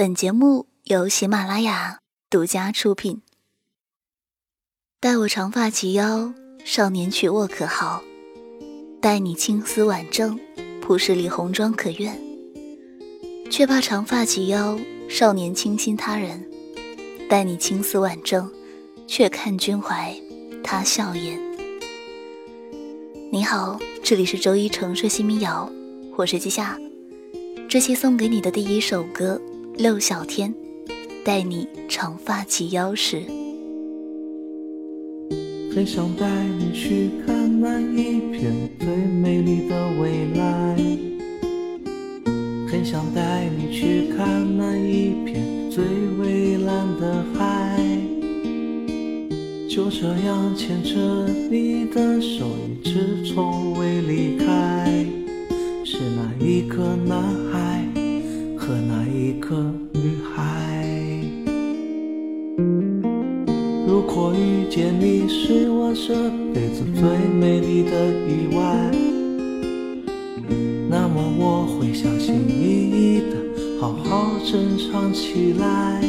本节目由喜马拉雅独家出品。待我长发及腰，少年娶我可好？待你青丝晚正，铺十里红妆可愿？却怕长发及腰，少年倾心他人。待你青丝晚正，却看君怀他笑颜。你好，这里是周一城市新民谣，我是季夏。这期送给你的第一首歌，六小天，带你长发及腰时。很想带你去看那一片最美丽的未来，很想带你去看那一片最蔚蓝的海，就这样牵着你的手，一直从未离开。是那一个男孩和那个女孩。如果遇见你是我这辈子最美丽的意外，那么我会小心翼翼的好好珍藏起来。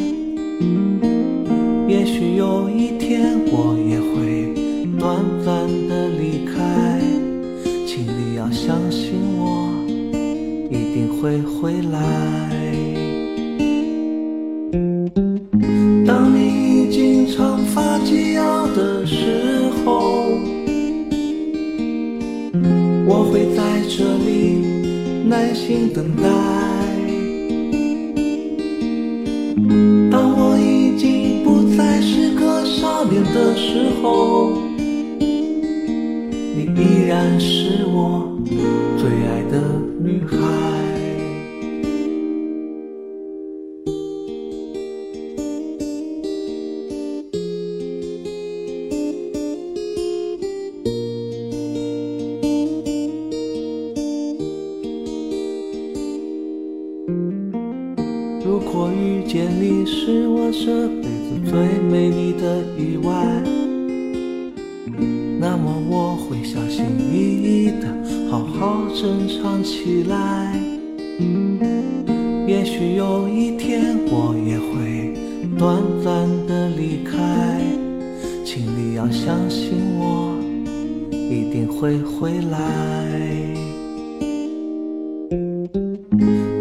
耐心等待。当我已经不再是个少年的时候，你依然是我最爱的女孩。好好珍藏起来。也许有一天我也会短暂的离开，请你要相信我，一定会回来。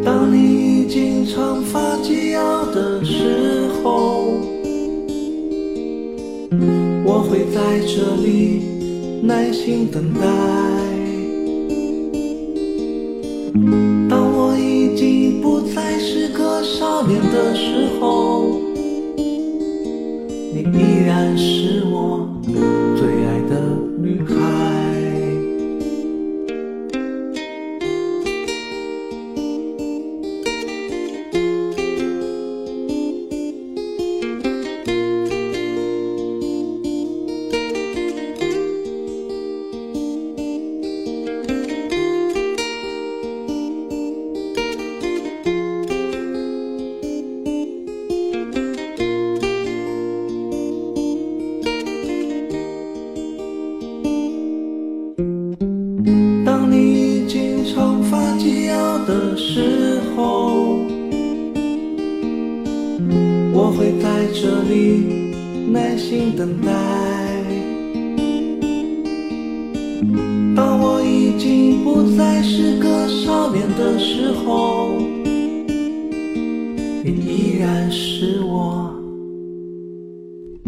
当你已经长发及腰的时候，我会在这里耐心等待。后，你依然是我。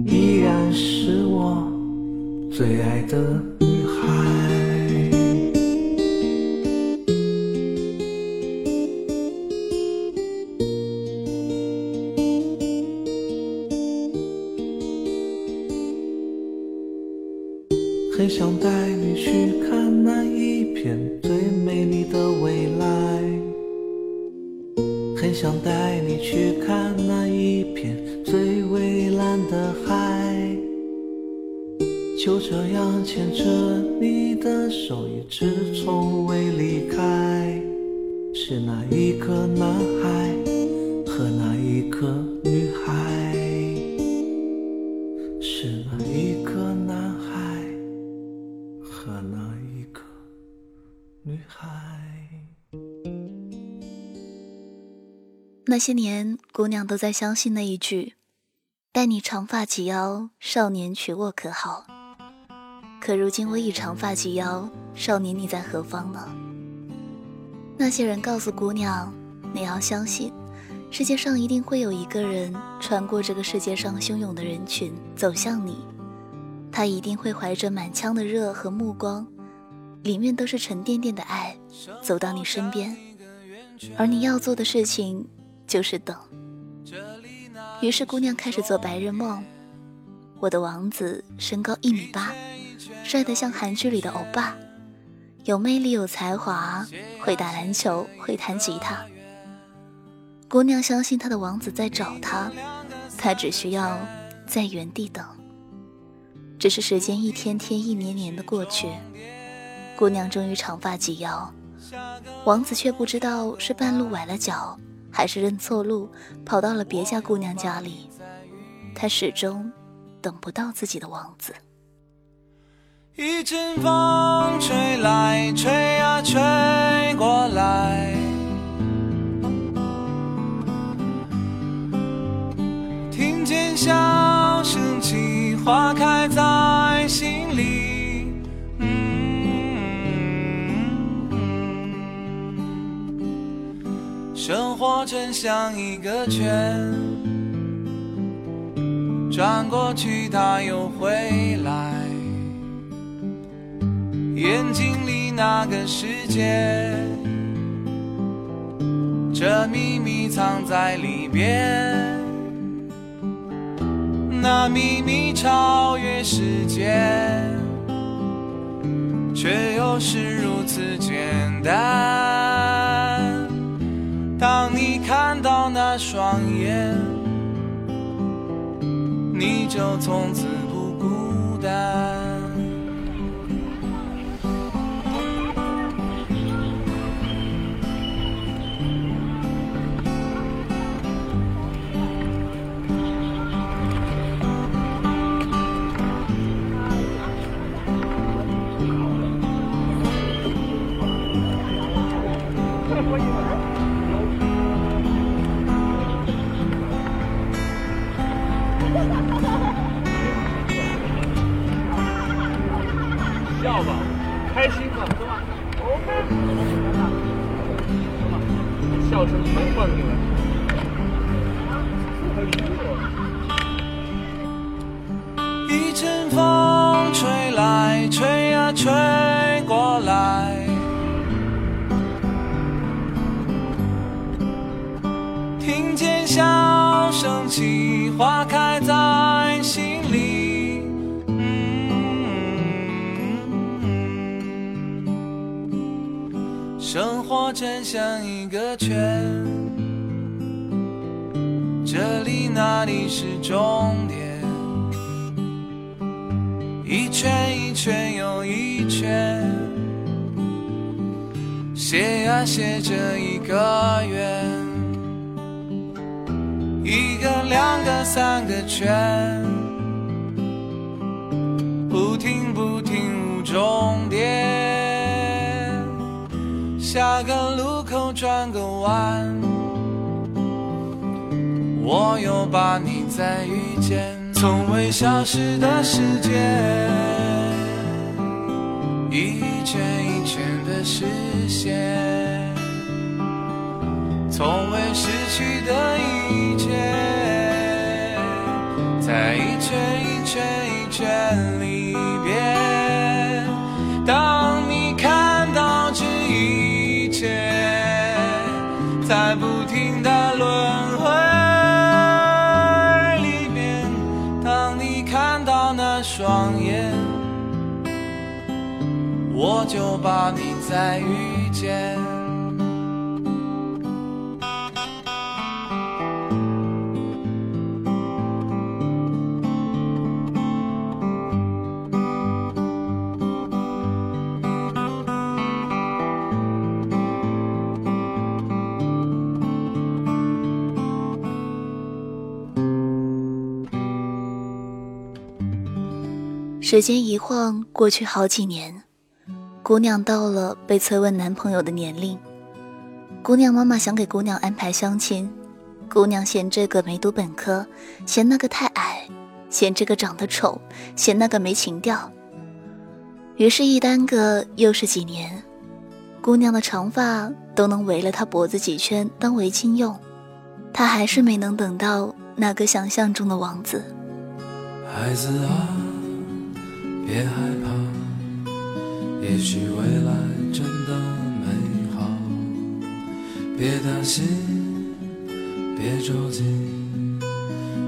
依然是我最爱的那些年，姑娘都在相信那一句：“待你长发及腰，少年娶我可好？”可如今我已长发及腰，少年你在何方呢？那些人告诉姑娘：“你要相信，世界上一定会有一个人穿过这个世界上汹涌的人群走向你，他一定会怀着满腔的热和目光，里面都是沉甸甸的爱，走到你身边。而你要做的事情。”就是等。于是姑娘开始做白日梦。我的王子身高一米八，帅得像韩剧里的欧巴，有魅力有才华，会打篮球，会弹吉他。姑娘相信她的王子在找她，她只需要在原地等。只是时间一天天、一年年的过去，姑娘终于长发及腰，王子却不知道是半路崴了脚。还是认错路，跑到了别家姑娘家里，他始终等不到自己的王子。一阵风吹来，吹呀吹过来，听见笑声起，花开在心里。生活真像一个圈，转过去它又回来。眼睛里那个世界，这秘密藏在里边。那秘密超越时间，却又是如此简单。当你看到那双眼，你就从此不孤单。生活真像一个圈，这里那里是终点，一圈一圈又一圈，写呀写着一个圆。一个、两个、三个圈，不停不停无终点。下个路口转个弯，我又把你再遇见。从未消失的时间，一圈一圈的实现。从未失去的一切，就把你再遇见。时间一晃过去好几年，姑娘到了被催问男朋友的年龄。姑娘妈妈想给姑娘安排相亲，姑娘嫌这个没读本科，嫌那个太矮，嫌这个长得丑，嫌那个没情调。于是，一耽搁又是几年，姑娘的长发都能围了她脖子几圈当围巾用，她还是没能等到那个想象中的王子。孩子啊，别害怕，也许未来真的美好。别担心，别着急，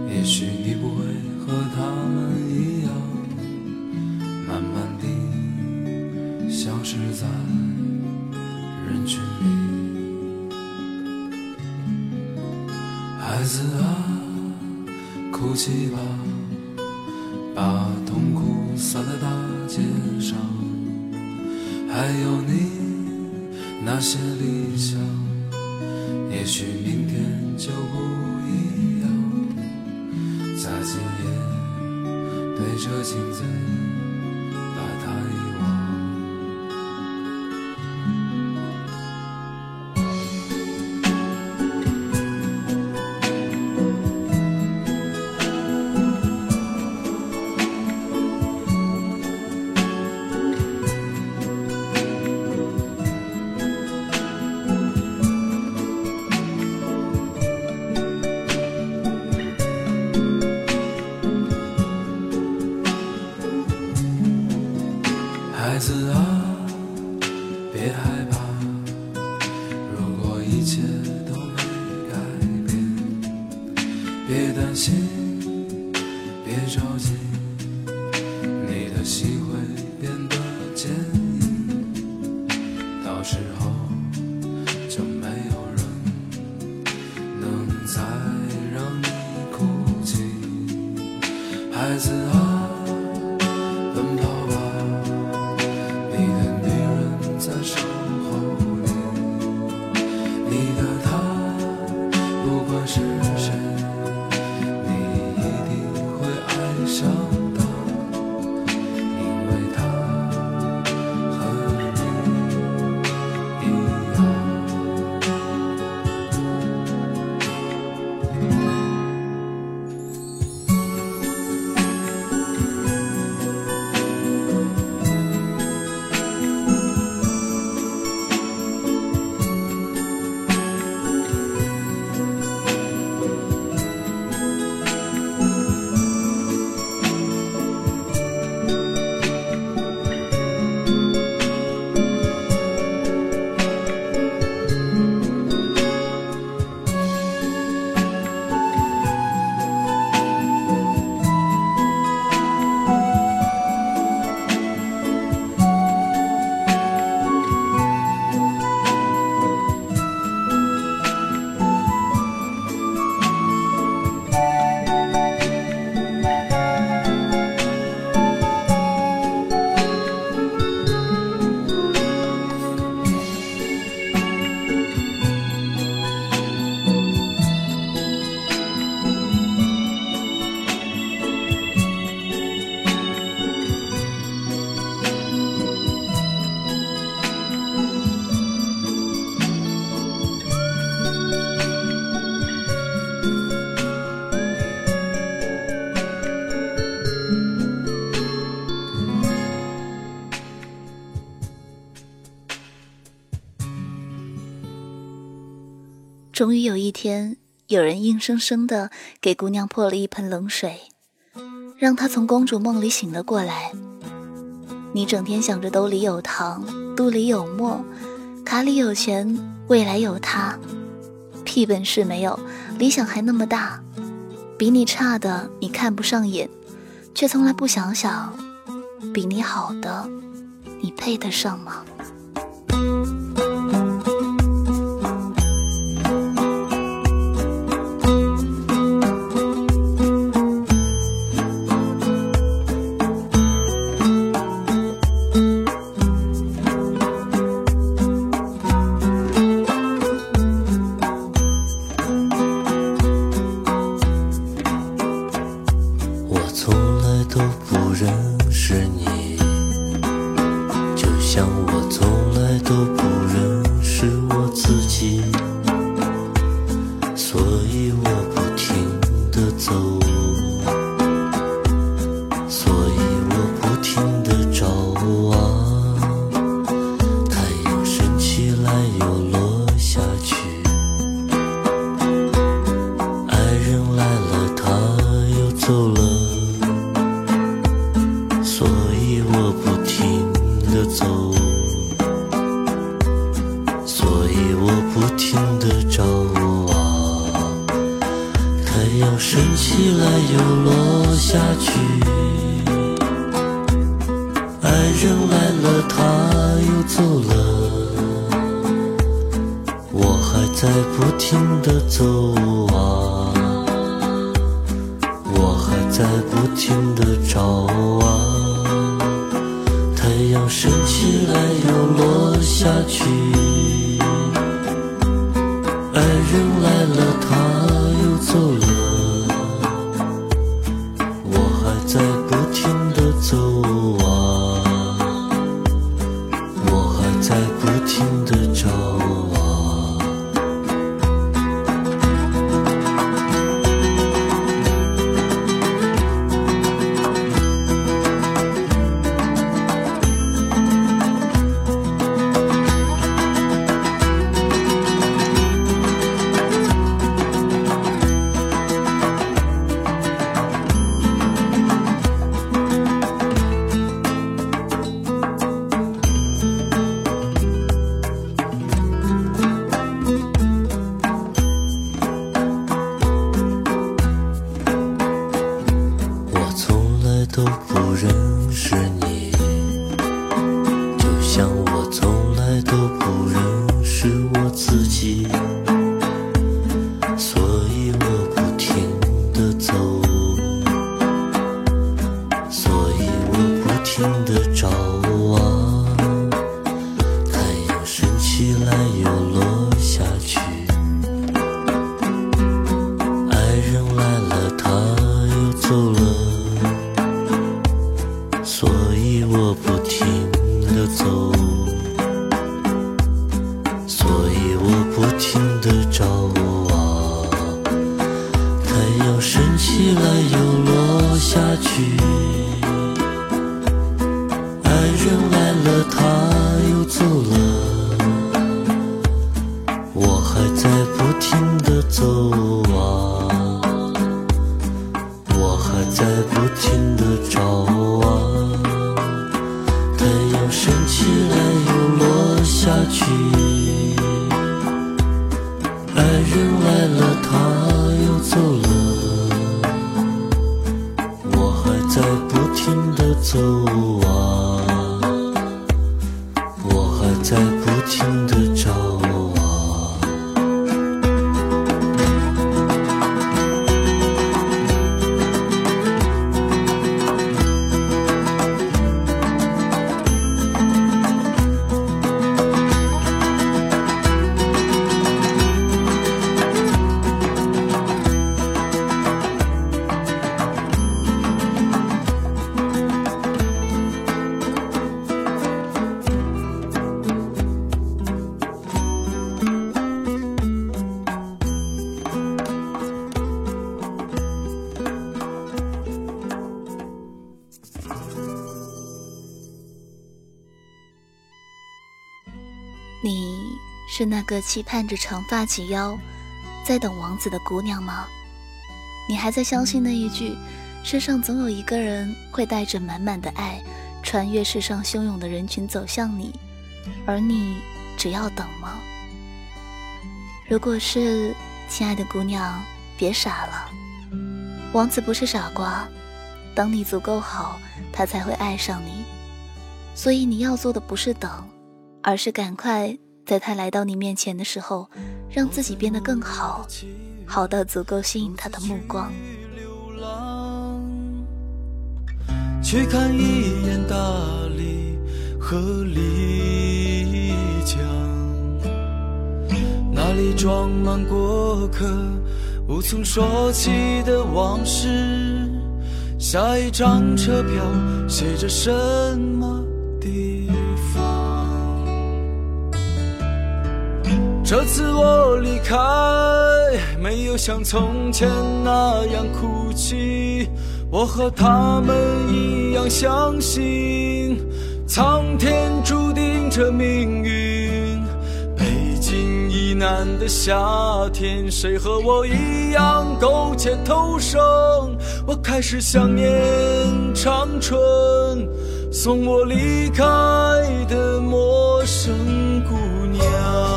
也许你不会和他们一样，慢慢地消失在人群里。孩子啊，哭泣吧。把那些理想，也许明天就不一样。在今夜对着镜子。终于有一天，有人硬生生的给姑娘泼了一盆冷水，让她从公主梦里醒了过来。你整天想着兜里有糖，肚里有墨，卡里有钱，未来有他，屁本事没有，理想还那么大，比你差的你看不上眼，却从来不想想，比你好的，你配得上吗？我不停的走所以我不停的找啊太阳升起来又落下去爱人来了他又走了我还在不停的走啊我还在不停的找啊太阳升起来又落下去，sabu 那个期盼着长发及腰，在等王子的姑娘吗？你还在相信那一句“世上总有一个人会带着满满的爱，穿越世上汹涌的人群走向你，而你只要等吗？”如果是，亲爱的姑娘，别傻了，王子不是傻瓜，等你足够好，他才会爱上你。所以你要做的不是等，而是赶快。在他来到你面前的时候，让自己变得更好，好到足够吸引他的目光。去看一眼大理和丽江，那里装满过客无从说起的往事。下一张车票写着什么这次我离开没有像从前那样哭泣。我和他们一样相信，苍天注定这命运。北京以南的夏天，谁和我一样苟且偷生？我开始想念长春，送我离开的陌生姑娘。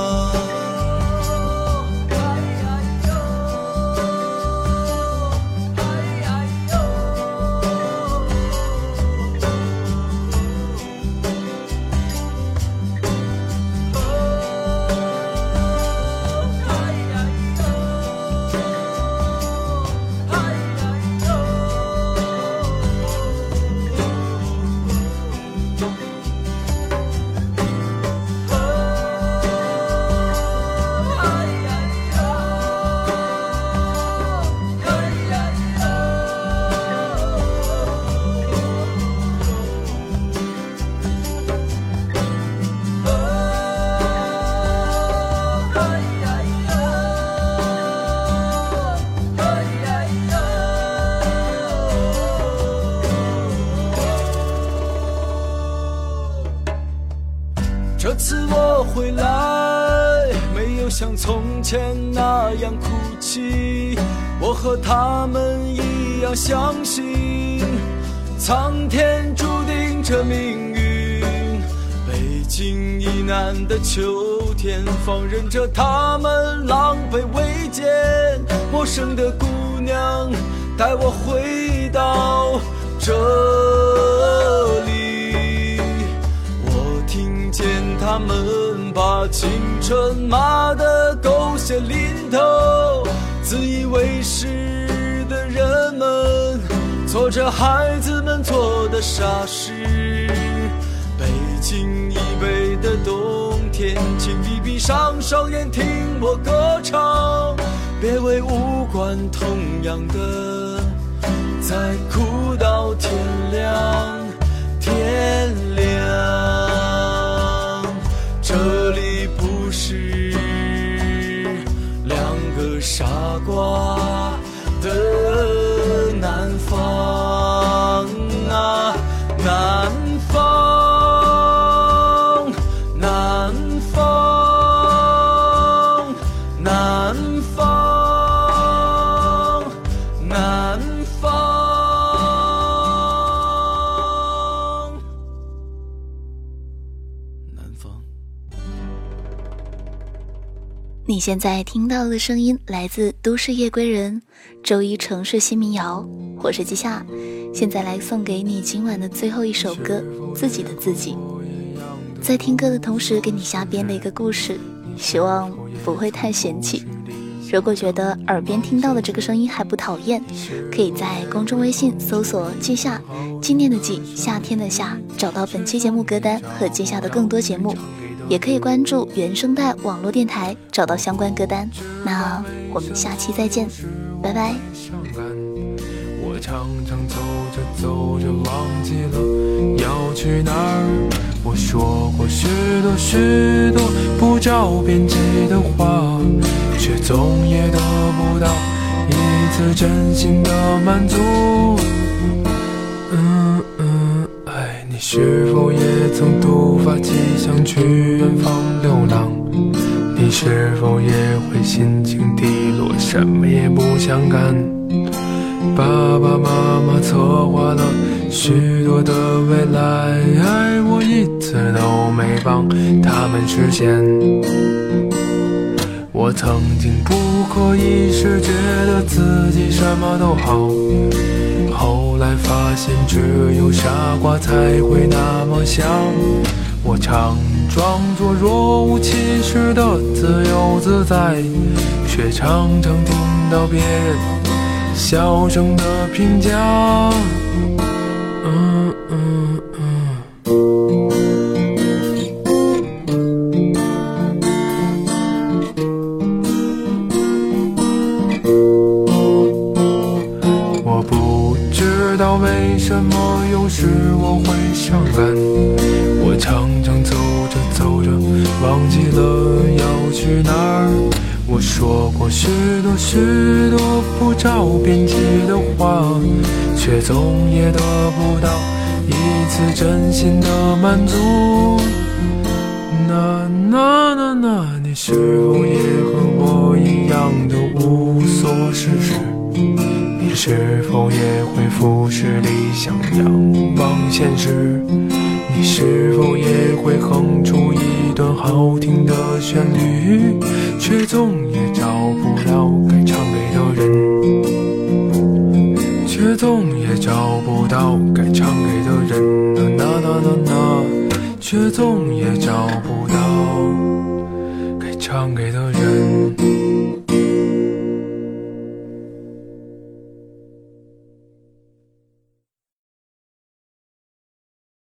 他们一样相信，苍天注定这命运。北京以南的秋天，放任着他们狼狈为奸。陌生的姑娘，带我回到这里。我听见他们把青春骂得，自以为是的人们做着孩子们做的傻事。北京以北的冬天，请你闭上双眼听我歌唱，别为无关痛痒的再哭到天亮，天亮。这里傻瓜的你现在听到的声音来自《都市夜归人》，周一城市新民谣，我是季夏，现在来送给你今晚的最后一首歌《自己的自己》。在听歌的同时，给你瞎编了一个故事，希望不会太嫌弃。如果觉得耳边听到的这个声音还不讨厌，可以在公众微信搜索“季夏”，纪念的季，夏天的夏，找到本期节目歌单和接下的更多节目。也可以关注原声带网络电台，找到相关歌单。那我们下期再见，拜拜。我常常走着走着忘记了要去哪儿。我说过许多许多不着边际的话，却总也得不到一次真心的满足。你是否也曾突发奇想去远方流浪？你是否也会心情低落，什么也不想干？爸爸妈妈策划了许多的未来，我一次都没帮他们实现。我曾经不可一世觉得自己什么都好，才发现只有傻瓜才会那么想。我常装作若无其事的自由自在，却常常听到别人小声的评价。却总也得不到一次真心的满足。那那那那，你是否也和我一样的无所事事？你是否也会俯视理想，仰望现实？你是否也会哼出一段好听的旋律，却总也找不到该唱给的人，总也找不到该唱给的人，呐呐呐呐，却总也找不到该唱给的。